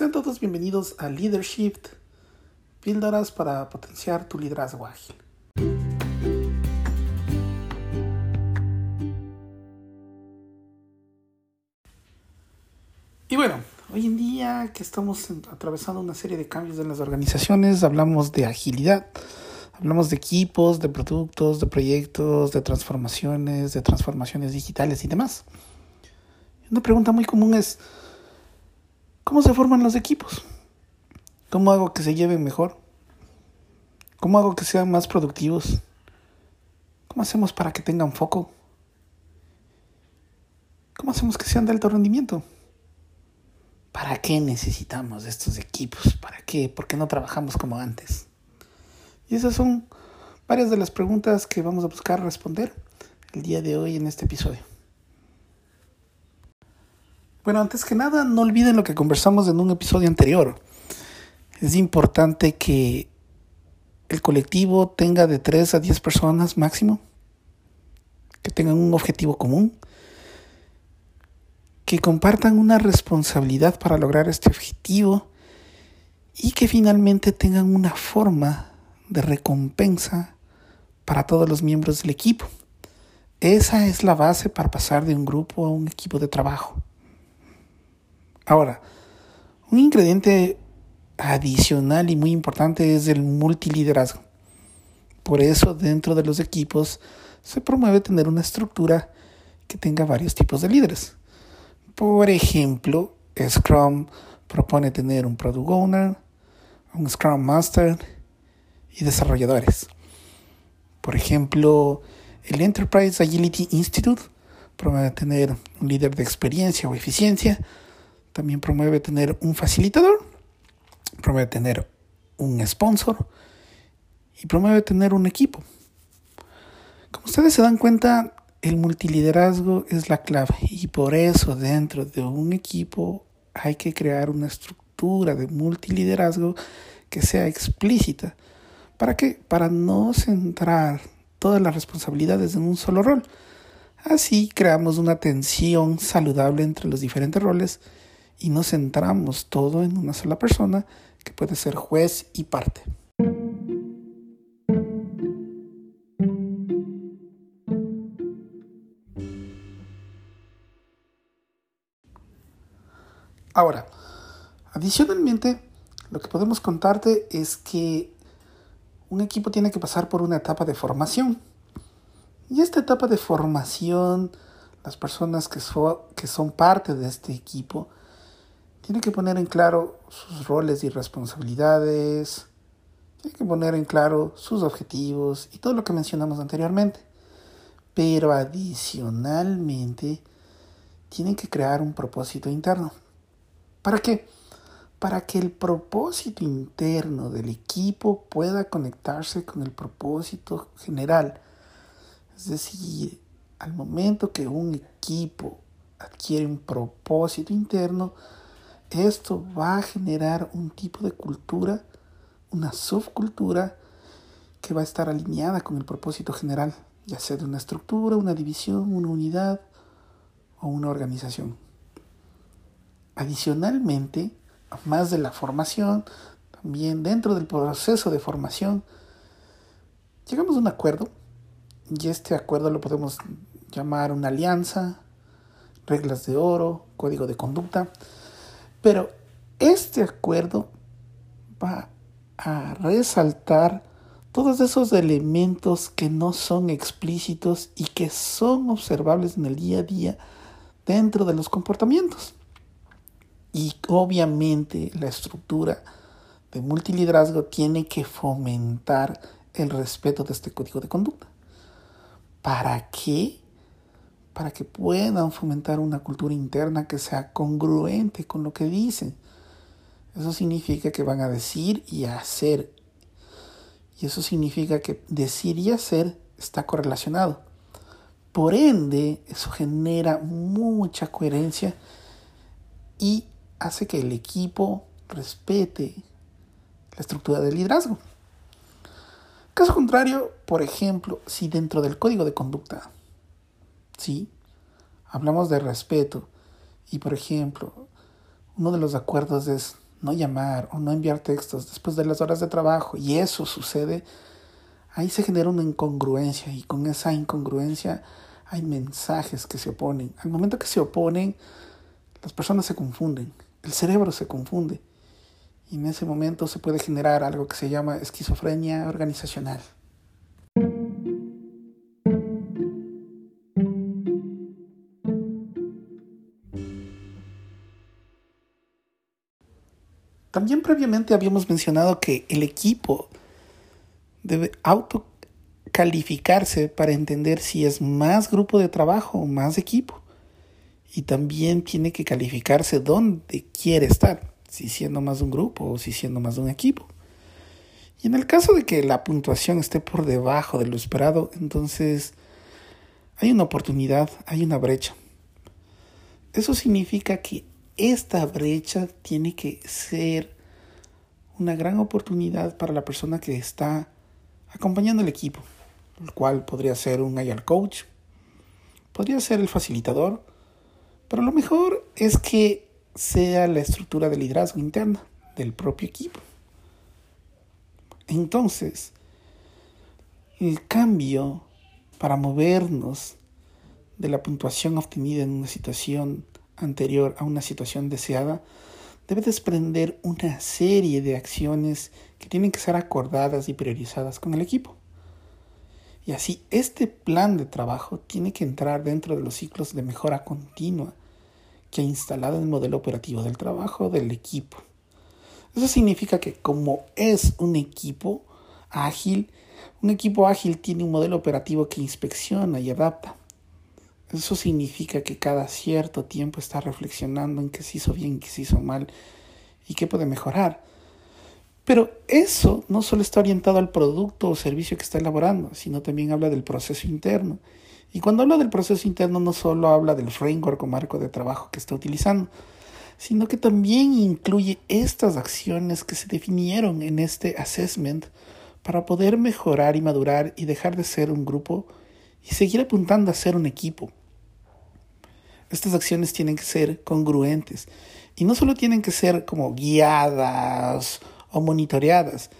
Sean todos bienvenidos a Leadership, píldoras para potenciar tu liderazgo ágil. Y bueno, hoy en día que estamos atravesando una serie de cambios en las organizaciones, hablamos de agilidad, hablamos de equipos, de productos, de proyectos, de transformaciones, de transformaciones digitales y demás. Una pregunta muy común es, ¿Cómo se forman los equipos? ¿Cómo hago que se lleven mejor? ¿Cómo hago que sean más productivos? ¿Cómo hacemos para que tengan foco? ¿Cómo hacemos que sean de alto rendimiento? ¿Para qué necesitamos estos equipos? ¿Para qué? ¿Por qué no trabajamos como antes? Y esas son varias de las preguntas que vamos a buscar responder el día de hoy en este episodio. Bueno, antes que nada, no olviden lo que conversamos en un episodio anterior. Es importante que el colectivo tenga de 3 a 10 personas máximo, que tengan un objetivo común, que compartan una responsabilidad para lograr este objetivo y que finalmente tengan una forma de recompensa para todos los miembros del equipo. Esa es la base para pasar de un grupo a un equipo de trabajo. Ahora, un ingrediente adicional y muy importante es el multiliderazgo. Por eso dentro de los equipos se promueve tener una estructura que tenga varios tipos de líderes. Por ejemplo, Scrum propone tener un Product Owner, un Scrum Master y desarrolladores. Por ejemplo, el Enterprise Agility Institute promueve tener un líder de experiencia o eficiencia, también promueve tener un facilitador, promueve tener un sponsor y promueve tener un equipo. Como ustedes se dan cuenta, el multiliderazgo es la clave y por eso dentro de un equipo hay que crear una estructura de multiliderazgo que sea explícita. ¿Para qué? Para no centrar todas las responsabilidades en un solo rol. Así creamos una tensión saludable entre los diferentes roles y nos centramos todo en una sola persona que puede ser juez y parte. Ahora, adicionalmente, lo que podemos contarte es que un equipo tiene que pasar por una etapa de formación. Y esta etapa de formación, las personas que, que son parte de este equipo, tiene que poner en claro sus roles y responsabilidades, tiene que poner en claro sus objetivos y todo lo que mencionamos anteriormente. Pero adicionalmente, tienen que crear un propósito interno. ¿Para qué? Para que el propósito interno del equipo pueda conectarse con el propósito general. Es decir, al momento que un equipo adquiere un propósito interno, esto va a generar un tipo de cultura, una subcultura que va a estar alineada con el propósito general, ya sea de una estructura, una división, una unidad o una organización. Adicionalmente, más de la formación, también dentro del proceso de formación, llegamos a un acuerdo y este acuerdo lo podemos llamar una alianza, reglas de oro, código de conducta, pero este acuerdo va a resaltar todos esos elementos que no son explícitos y que son observables en el día a día dentro de los comportamientos. Y obviamente la estructura de multiliderazgo tiene que fomentar el respeto de este código de conducta. ¿Para qué? Para que puedan fomentar una cultura interna que sea congruente con lo que dicen. Eso significa que van a decir y hacer. Y eso significa que decir y hacer está correlacionado. Por ende, eso genera mucha coherencia y hace que el equipo respete la estructura del liderazgo. Caso contrario, por ejemplo, si dentro del código de conducta Sí, hablamos de respeto y por ejemplo, uno de los acuerdos es no llamar o no enviar textos después de las horas de trabajo y eso sucede, ahí se genera una incongruencia y con esa incongruencia hay mensajes que se oponen. Al momento que se oponen, las personas se confunden, el cerebro se confunde y en ese momento se puede generar algo que se llama esquizofrenia organizacional. También previamente habíamos mencionado que el equipo debe autocalificarse para entender si es más grupo de trabajo o más equipo. Y también tiene que calificarse dónde quiere estar, si siendo más de un grupo o si siendo más de un equipo. Y en el caso de que la puntuación esté por debajo de lo esperado, entonces hay una oportunidad, hay una brecha. Eso significa que esta brecha tiene que ser una gran oportunidad para la persona que está acompañando el equipo, el cual podría ser un agile coach, podría ser el facilitador, pero lo mejor es que sea la estructura de liderazgo interna del propio equipo. Entonces, el cambio para movernos de la puntuación obtenida en una situación anterior a una situación deseada, debe desprender una serie de acciones que tienen que ser acordadas y priorizadas con el equipo. Y así este plan de trabajo tiene que entrar dentro de los ciclos de mejora continua que ha instalado el modelo operativo del trabajo del equipo. Eso significa que como es un equipo ágil, un equipo ágil tiene un modelo operativo que inspecciona y adapta. Eso significa que cada cierto tiempo está reflexionando en qué se hizo bien, qué se hizo mal y qué puede mejorar. Pero eso no solo está orientado al producto o servicio que está elaborando, sino también habla del proceso interno. Y cuando habla del proceso interno no solo habla del framework o marco de trabajo que está utilizando, sino que también incluye estas acciones que se definieron en este assessment para poder mejorar y madurar y dejar de ser un grupo y seguir apuntando a ser un equipo. Estas acciones tienen que ser congruentes y no solo tienen que ser como guiadas o monitoreadas,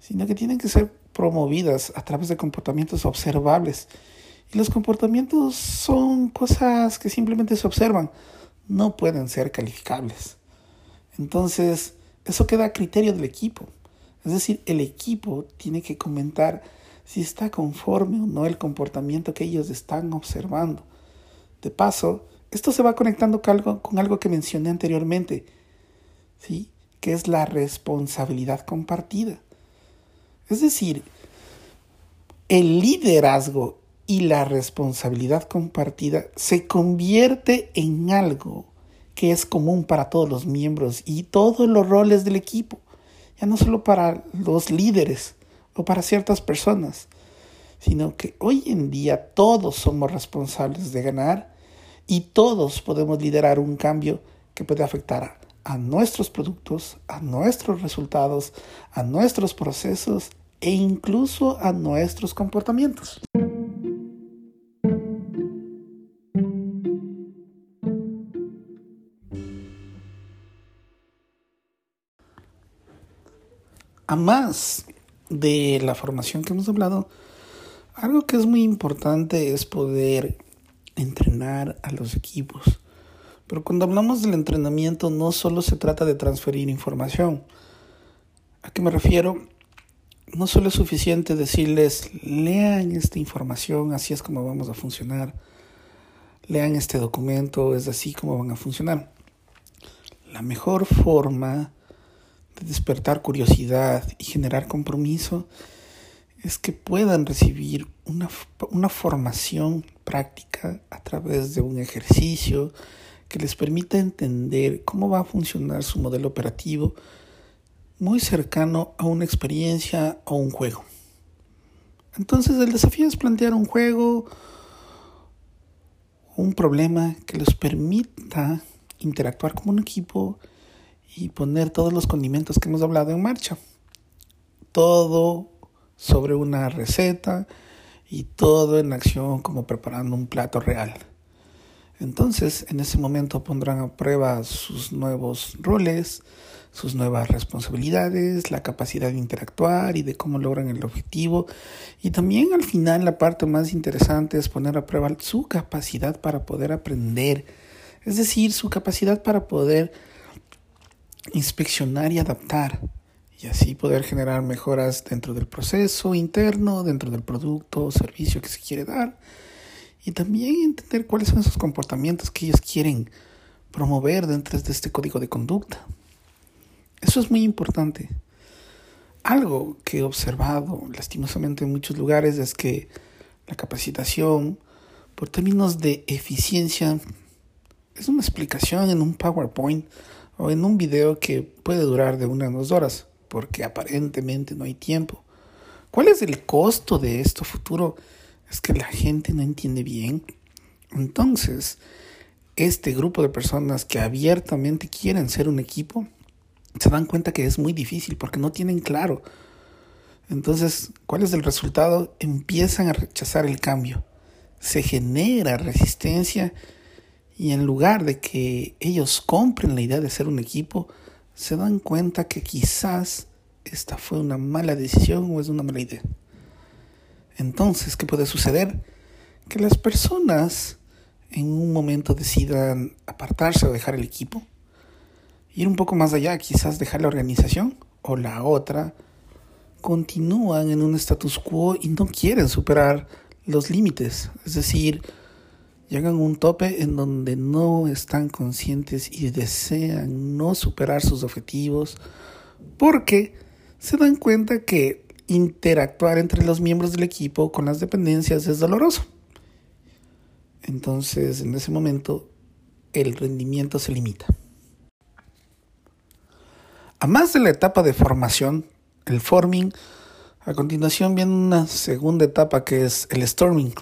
sino que tienen que ser promovidas a través de comportamientos observables. Y los comportamientos son cosas que simplemente se observan, no pueden ser calificables. Entonces, eso queda a criterio del equipo. Es decir, el equipo tiene que comentar si está conforme o no el comportamiento que ellos están observando. De paso, esto se va conectando con algo, que mencioné anteriormente, ¿sí? que es la responsabilidad compartida. Es decir, el liderazgo y la responsabilidad compartida se convierte en algo que es común para todos los miembros y todos los roles del equipo, ya no solo para los líderes o para ciertas personas, sino que hoy en día todos somos responsables de ganar y todos podemos liderar un cambio que puede afectar a nuestros productos, a nuestros resultados, a nuestros procesos e incluso a nuestros comportamientos. A más de la formación que hemos hablado, algo que es muy importante es poder entrenar a los equipos. Pero cuando hablamos del entrenamiento no solo se trata de transferir información. ¿A qué me refiero? No solo es suficiente decirles, lean esta información, así es como vamos a funcionar. Lean este documento, es así como van a funcionar. La mejor forma de despertar curiosidad y generar compromiso es que puedan recibir una, una formación práctica a través de un ejercicio que les permita entender cómo va a funcionar su modelo operativo muy cercano a una experiencia o un juego. Entonces el desafío es plantear un juego, un problema que les permita interactuar como un equipo y poner todos los condimentos que hemos hablado en marcha. Todo sobre una receta, y todo en acción como preparando un plato real. Entonces, en ese momento pondrán a prueba sus nuevos roles, sus nuevas responsabilidades, la capacidad de interactuar y de cómo logran el objetivo. Y también al final la parte más interesante es poner a prueba su capacidad para poder aprender, es decir, su capacidad para poder inspeccionar y adaptar y así poder generar mejoras dentro del proceso interno, dentro del producto o servicio que se quiere dar y también entender cuáles son esos comportamientos que ellos quieren promover dentro de este código de conducta. Eso es muy importante. Algo que he observado lastimosamente en muchos lugares es que la capacitación, por términos de eficiencia, es una explicación en un PowerPoint o en un video que puede durar de una a dos horas, porque aparentemente no hay tiempo. ¿Cuál es el costo de esto futuro? Es que la gente no entiende bien. Entonces, este grupo de personas que abiertamente quieren ser un equipo, se dan cuenta que es muy difícil porque no tienen claro. Entonces, ¿cuál es el resultado? Empiezan a rechazar el cambio. Se genera resistencia y en lugar de que ellos compren la idea de ser un equipo, se dan cuenta que quizás esta fue una mala decisión o es una mala idea. Entonces, ¿qué puede suceder? Que las personas en un momento decidan apartarse o dejar el equipo, ir un poco más allá, quizás dejar la organización, o la otra, continúan en un status quo y no quieren superar los límites, es decir, llegan a un tope en donde no están conscientes y desean no superar sus objetivos porque se dan cuenta que interactuar entre los miembros del equipo con las dependencias es doloroso. Entonces, en ese momento, el rendimiento se limita. A más de la etapa de formación, el forming, a continuación viene una segunda etapa que es el storming,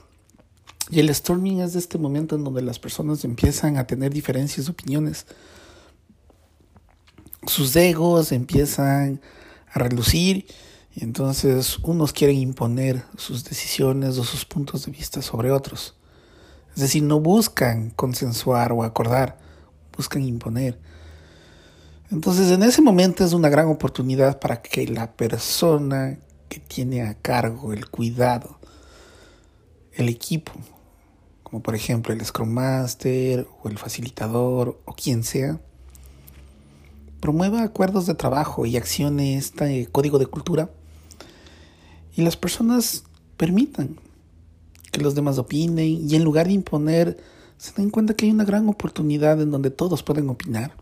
y el storming es de este momento en donde las personas empiezan a tener diferencias de opiniones. Sus egos empiezan a relucir y entonces unos quieren imponer sus decisiones o sus puntos de vista sobre otros. Es decir, no buscan consensuar o acordar, buscan imponer. Entonces en ese momento es una gran oportunidad para que la persona que tiene a cargo el cuidado, el equipo, como por ejemplo el Scrum Master o el facilitador o quien sea, promueva acuerdos de trabajo y accione este código de cultura y las personas permitan que los demás opinen y en lugar de imponer se den cuenta que hay una gran oportunidad en donde todos pueden opinar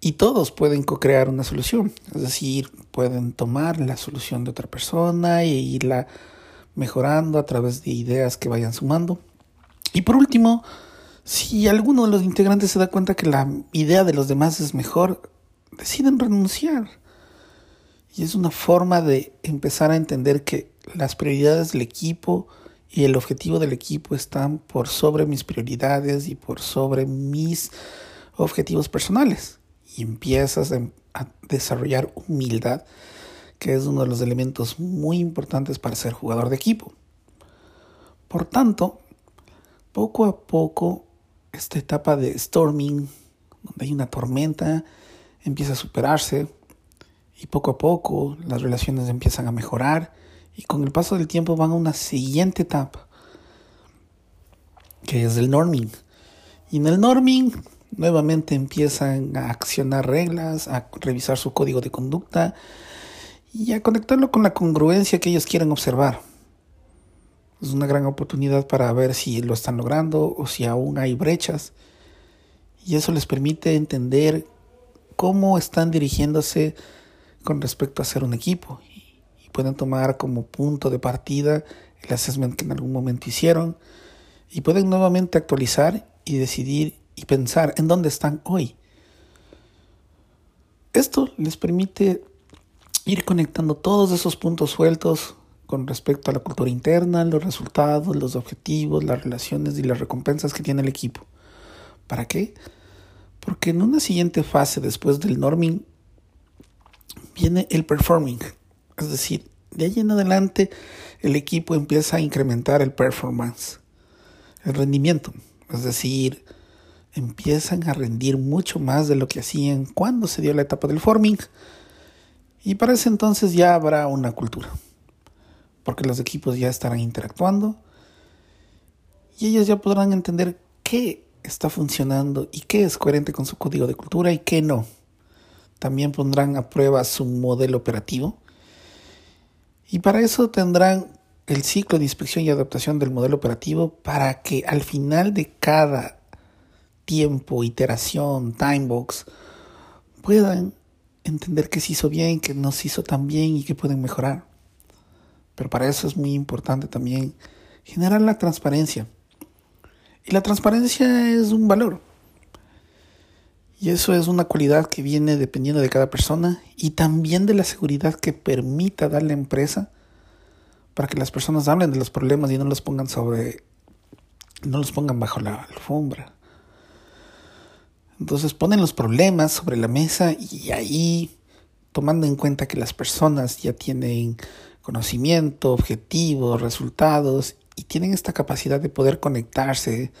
y todos pueden co-crear una solución, es decir, pueden tomar la solución de otra persona e irla mejorando a través de ideas que vayan sumando. Y por último, si alguno de los integrantes se da cuenta que la idea de los demás es mejor, deciden renunciar. Y es una forma de empezar a entender que las prioridades del equipo y el objetivo del equipo están por sobre mis prioridades y por sobre mis objetivos personales. Y empiezas a desarrollar humildad que es uno de los elementos muy importantes para ser jugador de equipo. Por tanto, poco a poco, esta etapa de storming, donde hay una tormenta, empieza a superarse y poco a poco las relaciones empiezan a mejorar y con el paso del tiempo van a una siguiente etapa, que es el norming. Y en el norming nuevamente empiezan a accionar reglas, a revisar su código de conducta y a conectarlo con la congruencia que ellos quieren observar. Es una gran oportunidad para ver si lo están logrando o si aún hay brechas. Y eso les permite entender cómo están dirigiéndose con respecto a ser un equipo. Y pueden tomar como punto de partida el assessment que en algún momento hicieron. Y pueden nuevamente actualizar y decidir y pensar en dónde están hoy. Esto les permite ir conectando todos esos puntos sueltos con respecto a la cultura interna, los resultados, los objetivos, las relaciones y las recompensas que tiene el equipo. ¿Para qué? Porque en una siguiente fase después del norming viene el performing. Es decir, de ahí en adelante el equipo empieza a incrementar el performance, el rendimiento. Es decir, empiezan a rendir mucho más de lo que hacían cuando se dio la etapa del forming. Y para ese entonces ya habrá una cultura. Porque los equipos ya estarán interactuando. Y ellos ya podrán entender qué está funcionando y qué es coherente con su código de cultura y qué no. También pondrán a prueba su modelo operativo. Y para eso tendrán el ciclo de inspección y adaptación del modelo operativo para que al final de cada tiempo, iteración, timebox, puedan entender que se hizo bien, que no se hizo tan bien y que pueden mejorar. Pero para eso es muy importante también generar la transparencia. Y la transparencia es un valor. Y eso es una cualidad que viene dependiendo de cada persona y también de la seguridad que permita dar la empresa para que las personas hablen de los problemas y no los pongan sobre no los pongan bajo la alfombra. Entonces ponen los problemas sobre la mesa y ahí tomando en cuenta que las personas ya tienen conocimiento, objetivos, resultados y tienen esta capacidad de poder conectarse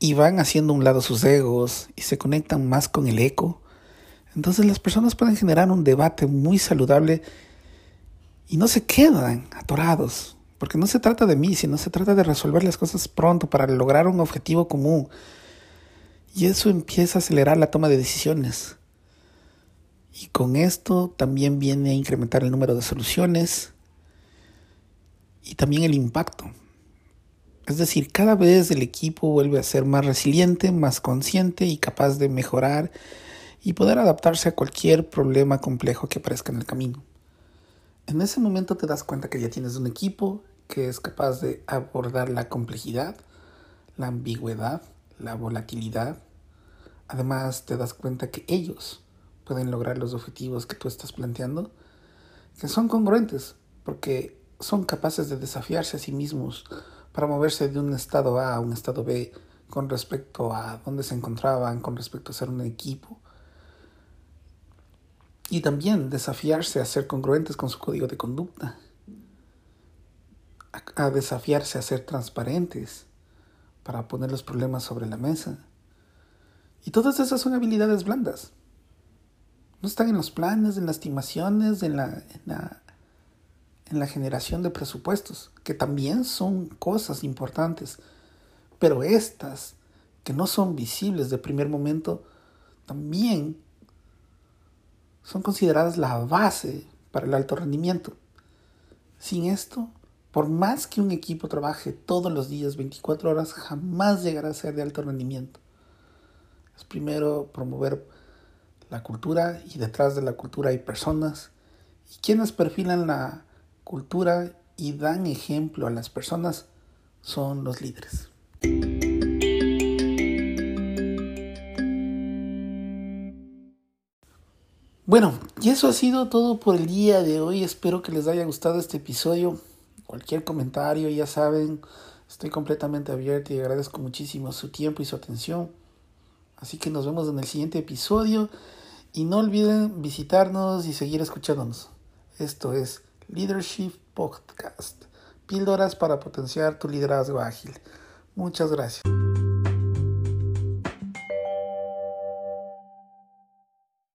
y van haciendo un lado sus egos y se conectan más con el eco, entonces las personas pueden generar un debate muy saludable y no se quedan atorados, porque no se trata de mí, sino se trata de resolver las cosas pronto para lograr un objetivo común. Y eso empieza a acelerar la toma de decisiones. Y con esto también viene a incrementar el número de soluciones y también el impacto. Es decir, cada vez el equipo vuelve a ser más resiliente, más consciente y capaz de mejorar y poder adaptarse a cualquier problema complejo que aparezca en el camino. En ese momento te das cuenta que ya tienes un equipo que es capaz de abordar la complejidad, la ambigüedad, la volatilidad. Además te das cuenta que ellos pueden lograr los objetivos que tú estás planteando, que son congruentes, porque son capaces de desafiarse a sí mismos para moverse de un estado A a un estado B con respecto a dónde se encontraban, con respecto a ser un equipo. Y también desafiarse a ser congruentes con su código de conducta, a, desafiarse a ser transparentes para poner los problemas sobre la mesa. Y todas esas son habilidades blandas. No están en los planes, en las estimaciones, en la, en la en la generación de presupuestos, que también son cosas importantes, pero estas, que no son visibles de primer momento, también son consideradas la base para el alto rendimiento. Sin esto, por más que un equipo trabaje todos los días 24 horas, jamás llegará a ser de alto rendimiento. Es primero promover la cultura y detrás de la cultura hay personas y quienes perfilan la cultura y dan ejemplo a las personas son los líderes. Bueno, y eso ha sido todo por el día de hoy. Espero que les haya gustado este episodio. Cualquier comentario, ya saben, estoy completamente abierto y agradezco muchísimo su tiempo y su atención. Así que nos vemos en el siguiente episodio y no olviden visitarnos y seguir escuchándonos. Esto es Leadership Podcast. Píldoras para potenciar tu liderazgo ágil. Muchas gracias.